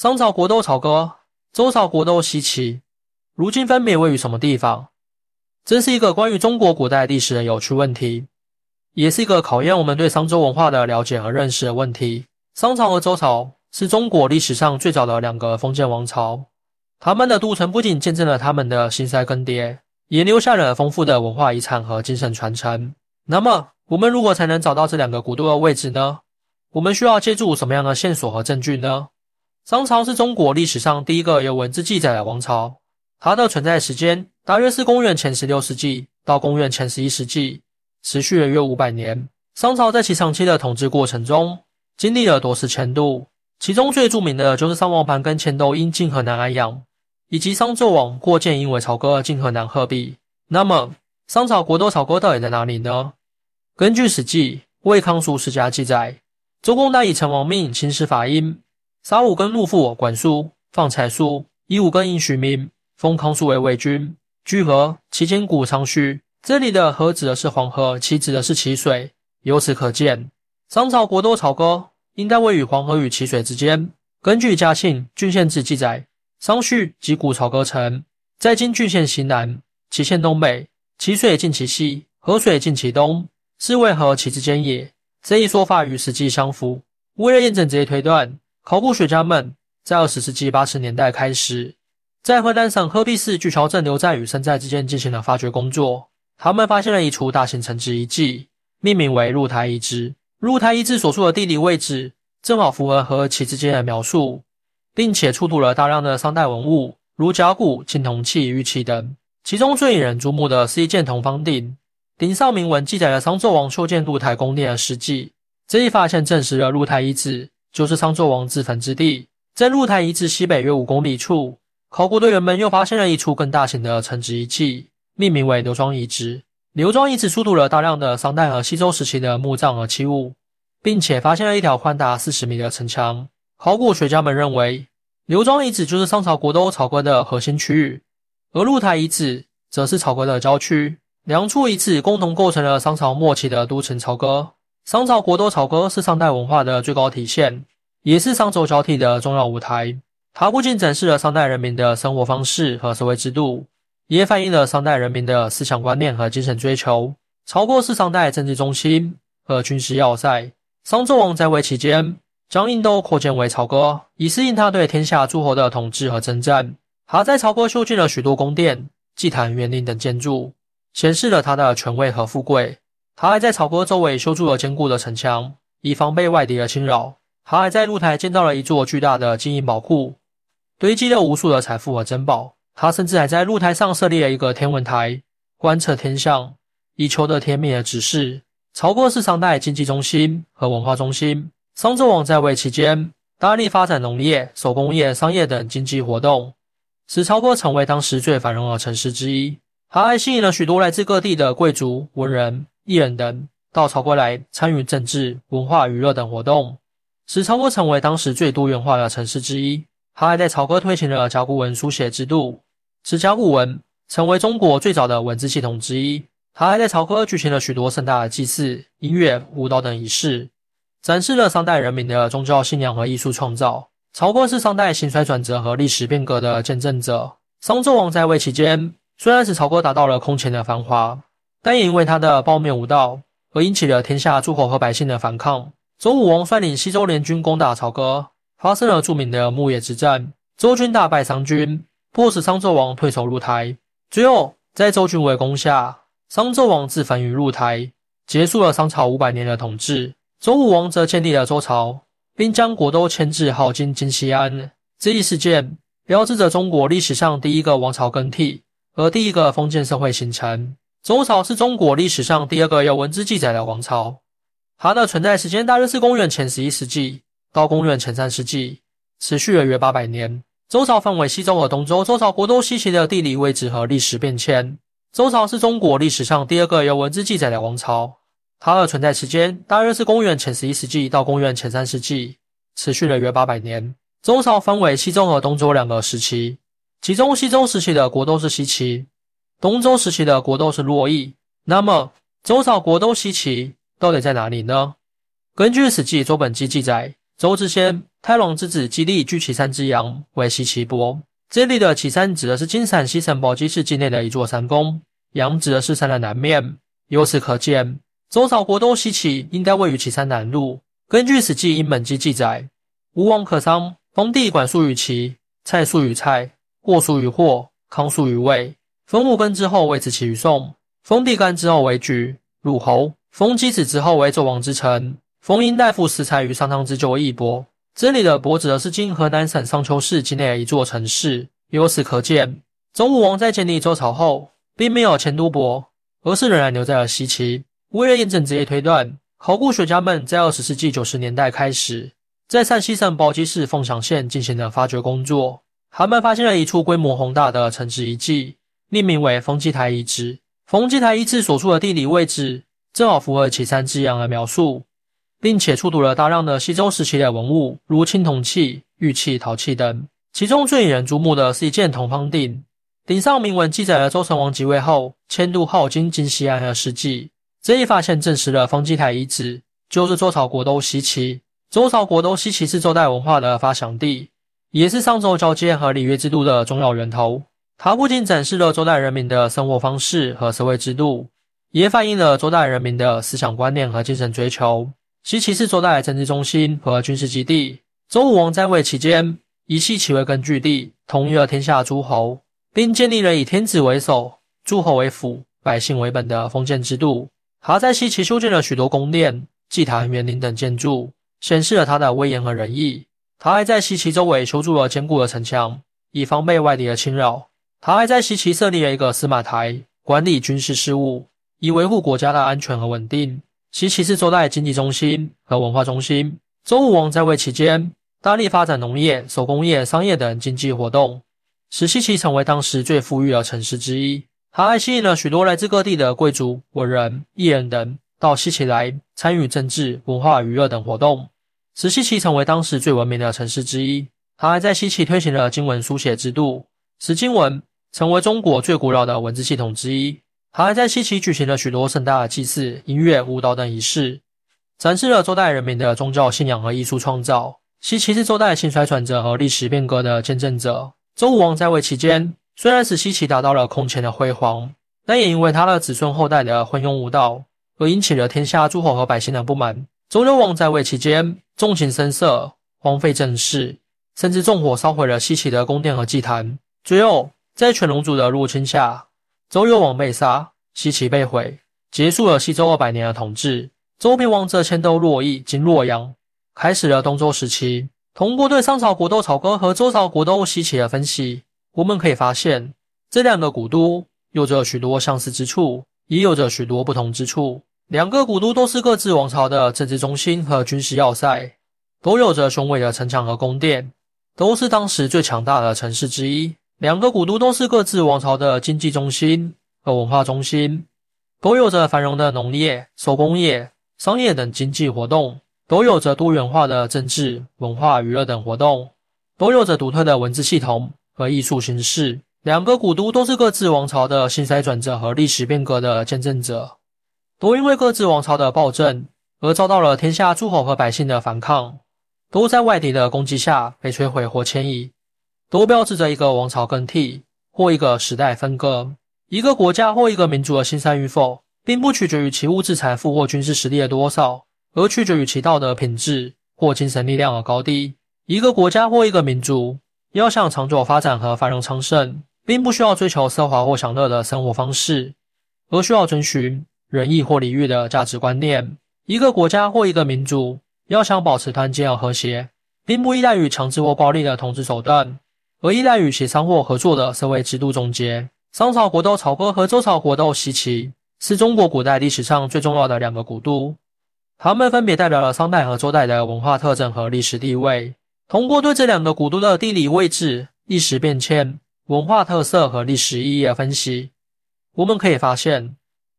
商朝国都朝歌、周朝国都西岐，如今分别位于什么地方？这是一个关于中国古代历史的有趣问题，也是一个考验我们对商周文化的了解和认识的问题。商朝和周朝是中国历史上最早的两个封建王朝，他们的都城不仅见证了他们的兴衰更迭，也留下了丰富的文化遗产和精神传承。那么，我们如何才能找到这两个古都的位置呢？我们需要借助什么样的线索和证据呢？商朝是中国历史上第一个有文字记载的王朝，它的存在时间大约是公元前十六世纪到公元前十一世纪，持续了约五百年。商朝在其长期的统治过程中，经历了多次迁都，其中最著名的就是商王盘庚迁都因晋河南安阳，以及商纣王过建因为朝歌晋河南鹤壁。那么，商朝国都朝歌到底在哪里呢？根据《史记·魏康书世家》记载，周公旦以成王命，秦始法殷。杀五更入父管叔，放柴叔，以五更应许名，封康叔为魏君。居河，其间谷仓虚。这里的河指的是黄河，其指的是淇水。由此可见，商朝国都朝歌应该位于黄河与淇水之间。根据嘉庆《郡县志》记载，商序及古朝歌城，在今郡县西南，淇县东北，淇水近其西，河水近其东，是为河其之间也。这一说法与实际相符。为了验证这一推断。考古学家们在二十世纪八十年代开始，在河南省鹤壁市巨桥镇刘寨与山寨之间进行了发掘工作。他们发现了一处大型城址遗迹，命名为鹿台遗址。鹿台遗址所处的地理位置正好符合和其之间的描述，并且出土了大量的商代文物，如甲骨、青铜器、玉器等。其中最引人注目的是一件铜方鼎，鼎上铭文记载了商纣王修建鹿台宫殿的事迹。这一发现证实了鹿台遗址。就是商纣王自焚之地，在鹿台遗址西北约五公里处，考古队员们又发现了一处更大型的城址遗迹，命名为刘庄遗址。刘庄遗址出土了大量的商代和西周时期的墓葬和器物，并且发现了一条宽达四十米的城墙。考古学家们认为，刘庄遗址就是商朝国都朝歌的核心区域，而鹿台遗址则是朝歌的郊区。两处遗址共同构成了商朝末期的都城朝歌。商朝国都朝歌是商代文化的最高体现，也是商周交替的重要舞台。它不仅展示了商代人民的生活方式和社会制度，也反映了商代人民的思想观念和精神追求。朝歌是商代政治中心和军事要塞。商纣王在位期间，将印都扩建为朝歌，以适应他对天下诸侯的统治和征战。他在朝歌修建了许多宫殿、祭坛、园林等建筑，显示了他的权威和富贵。他还在朝歌周围修筑了坚固的城墙，以防备外敌的侵扰。他还在露台建造了一座巨大的金银宝库，堆积了无数的财富和珍宝。他甚至还在露台上设立了一个天文台，观测天象，以求得天命的指示。朝歌是商代经济中心和文化中心。商纣王在位期间，大力发展农业、手工业、商业等经济活动，使朝歌成为当时最繁荣的城市之一。他还吸引了许多来自各地的贵族、文人。艺人等到朝歌来参与政治、文化、娱乐等活动，使朝歌成为当时最多元化的城市之一。他还在朝歌推行了甲骨文书写制度，使甲骨文成为中国最早的文字系统之一。他还在朝歌举行了许多盛大的祭祀、音乐、舞蹈等仪式，展示了商代人民的宗教信仰和艺术创造。朝歌是商代兴衰转折和历史变革的见证者。商纣王在位期间，虽然使朝歌达到了空前的繁华。但也因为他的暴虐无道，而引起了天下诸侯和百姓的反抗。周武王率领西周联军攻打朝歌，发生了著名的牧野之战。周军大败商军，迫使商纣王退守鹿台。最后，在周军围攻下，商纣王自焚于鹿台，结束了商朝五百年的统治。周武王则建立了周朝，并将国都迁至镐京金西安。这一事件标志着中国历史上第一个王朝更替，和第一个封建社会形成。周朝是中国历史上第二个有文字记载的王朝，它的存在时间大约是公元前十一世纪到公元前三世纪，持续了约八百年。周朝分为西周和东周，周朝国都西岐的地理位置和历史变迁。周朝是中国历史上第二个有文字记载的王朝，它的存在时间大约是公元前十一世纪到公元前三世纪，持续了约八百年。周朝分为西周和东周两个时期，其中西周时期的国都是西岐。东周时期的国都是洛邑，那么周朝国都西岐到底在哪里呢？根据《史记·周本纪》记载，周之先、太郎之子姬利居岐山之阳为西岐波。这里的岐山指的是今陕西省宝鸡市境内的一座山峰，阳指的是山的南面。由此可见，周朝国都西岐应该位于岐山南麓。根据《史记·殷本纪》记载，吴王可商，封地管束于齐，蔡束于蔡，霍束于霍，康束于魏。封穆根之后为子齐于宋，封地干之后为莒鲁侯，封箕子之后为纣王之臣，封殷大夫司财于商汤之旧义伯。这里的伯指的是今河南省商丘市境内的一座城市。由此可见，周武王在建立周朝后，并没有迁都伯，而是仍然留在了西岐。为了验证这一推断，考古学家们在二十世纪九十年代开始，在陕西省宝鸡市凤翔县进行了发掘工作。他们发现了一处规模宏大的城池遗迹，命名为丰基台遗址。丰基台遗址所处的地理位置正好符合岐山之阳的描述。并且出土了大量的西周时期的文物，如青铜器、玉器、陶器等。其中最引人注目的是一件铜方鼎，鼎上铭文记载了周成王即位后迁都镐京今西安的事迹。这一发现证实了方基台遗址就是周朝国都西岐。周朝国都西岐是周代文化的发祥地，也是商周交接和礼乐制度的重要源头。它不仅展示了周代人民的生活方式和社会制度，也反映了周代人民的思想观念和精神追求。西岐是周代政治中心和军事基地。周武王在位期间，以西岐为根据地，统一了天下诸侯，并建立了以天子为首、诸侯为辅、百姓为本的封建制度。他在西岐修建了许多宫殿、祭坛、园林等建筑，显示了他的威严和仁义。他还在西岐周围修筑了坚固的城墙，以防备外敌的侵扰。他还在西岐设立了一个司马台，管理军事事务，以维护国家的安全和稳定。西岐是周代经济中心和文化中心。周武王在位期间，大力发展农业、手工业、商业等经济活动，使西岐成为当时最富裕的城市之一。它还吸引了许多来自各地的贵族、文人、艺人等到西岐来参与政治、文化、娱乐等活动，使西岐成为当时最文明的城市之一。它还在西岐推行了经文书写制度，使经文成为中国最古老的文字系统之一。还在西岐举行了许多盛大的祭祀、音乐、舞蹈等仪式，展示了周代人民的宗教信仰和艺术创造。西岐是周代兴衰转折和历史变革的见证者。周武王在位期间，虽然使西岐达到了空前的辉煌，但也因为他的子孙后代的昏庸无道，而引起了天下诸侯和百姓的不满。周幽王在位期间，纵情声色，荒废政事，甚至纵火烧毁了西岐的宫殿和祭坛。最后，在犬戎族的入侵下，周幽王被杀，西岐被毁，结束了西周二百年的统治。周平王则迁都洛邑，今洛阳，开始了东周时期。通过对商朝国都朝歌和周朝国都西岐的分析，我们可以发现，这两个古都有着许多相似之处，也有着许多不同之处。两个古都都是各自王朝的政治中心和军事要塞，都有着雄伟的城墙和宫殿，都是当时最强大的城市之一。两个古都都是各自王朝的经济中心和文化中心，都有着繁荣的农业、手工业、商业等经济活动，都有着多元化的政治、文化、娱乐等活动，都有着独特的文字系统和艺术形式。两个古都都是各自王朝的兴衰转折和历史变革的见证者，都因为各自王朝的暴政而遭到了天下诸侯和百姓的反抗，都在外敌的攻击下被摧毁或迁移。都标志着一个王朝更替或一个时代分割。一个国家或一个民族的兴衰与否，并不取决于其物质财富或军事实力的多少，而取决于其道德品质或精神力量的高低。一个国家或一个民族要想长久发展和繁荣昌盛，并不需要追求奢华或享乐的生活方式，而需要遵循仁义或礼遇的价值观念。一个国家或一个民族要想保持团结和和谐，并不依赖于强制或暴力的统治手段。而依赖与协商或合作的社会制度总结。商朝国都朝歌和周朝国都西岐是中国古代历史上最重要的两个古都，它们分别代表了商代和周代的文化特征和历史地位。通过对这两个古都的地理位置、历史变迁、文化特色和历史意义的分析，我们可以发现，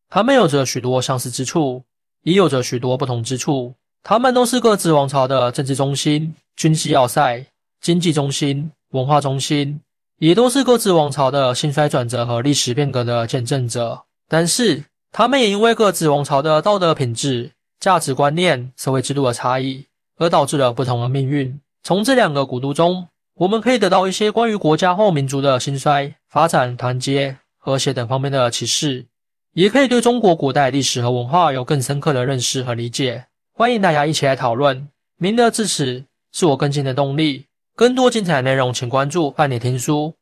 它们有着许多相似之处，也有着许多不同之处。它们都是各自王朝的政治中心、军事要塞、经济中心。文化中心也都是各自王朝的兴衰转折和历史变革的见证者，但是他们也因为各自王朝的道德品质、价值观念、社会制度的差异，而导致了不同的命运。从这两个古都中，我们可以得到一些关于国家或民族的兴衰、发展、团结、和谐等方面的启示，也可以对中国古代历史和文化有更深刻的认识和理解。欢迎大家一起来讨论。明德至此是我更新的动力。更多精彩内容，请关注伴你听书。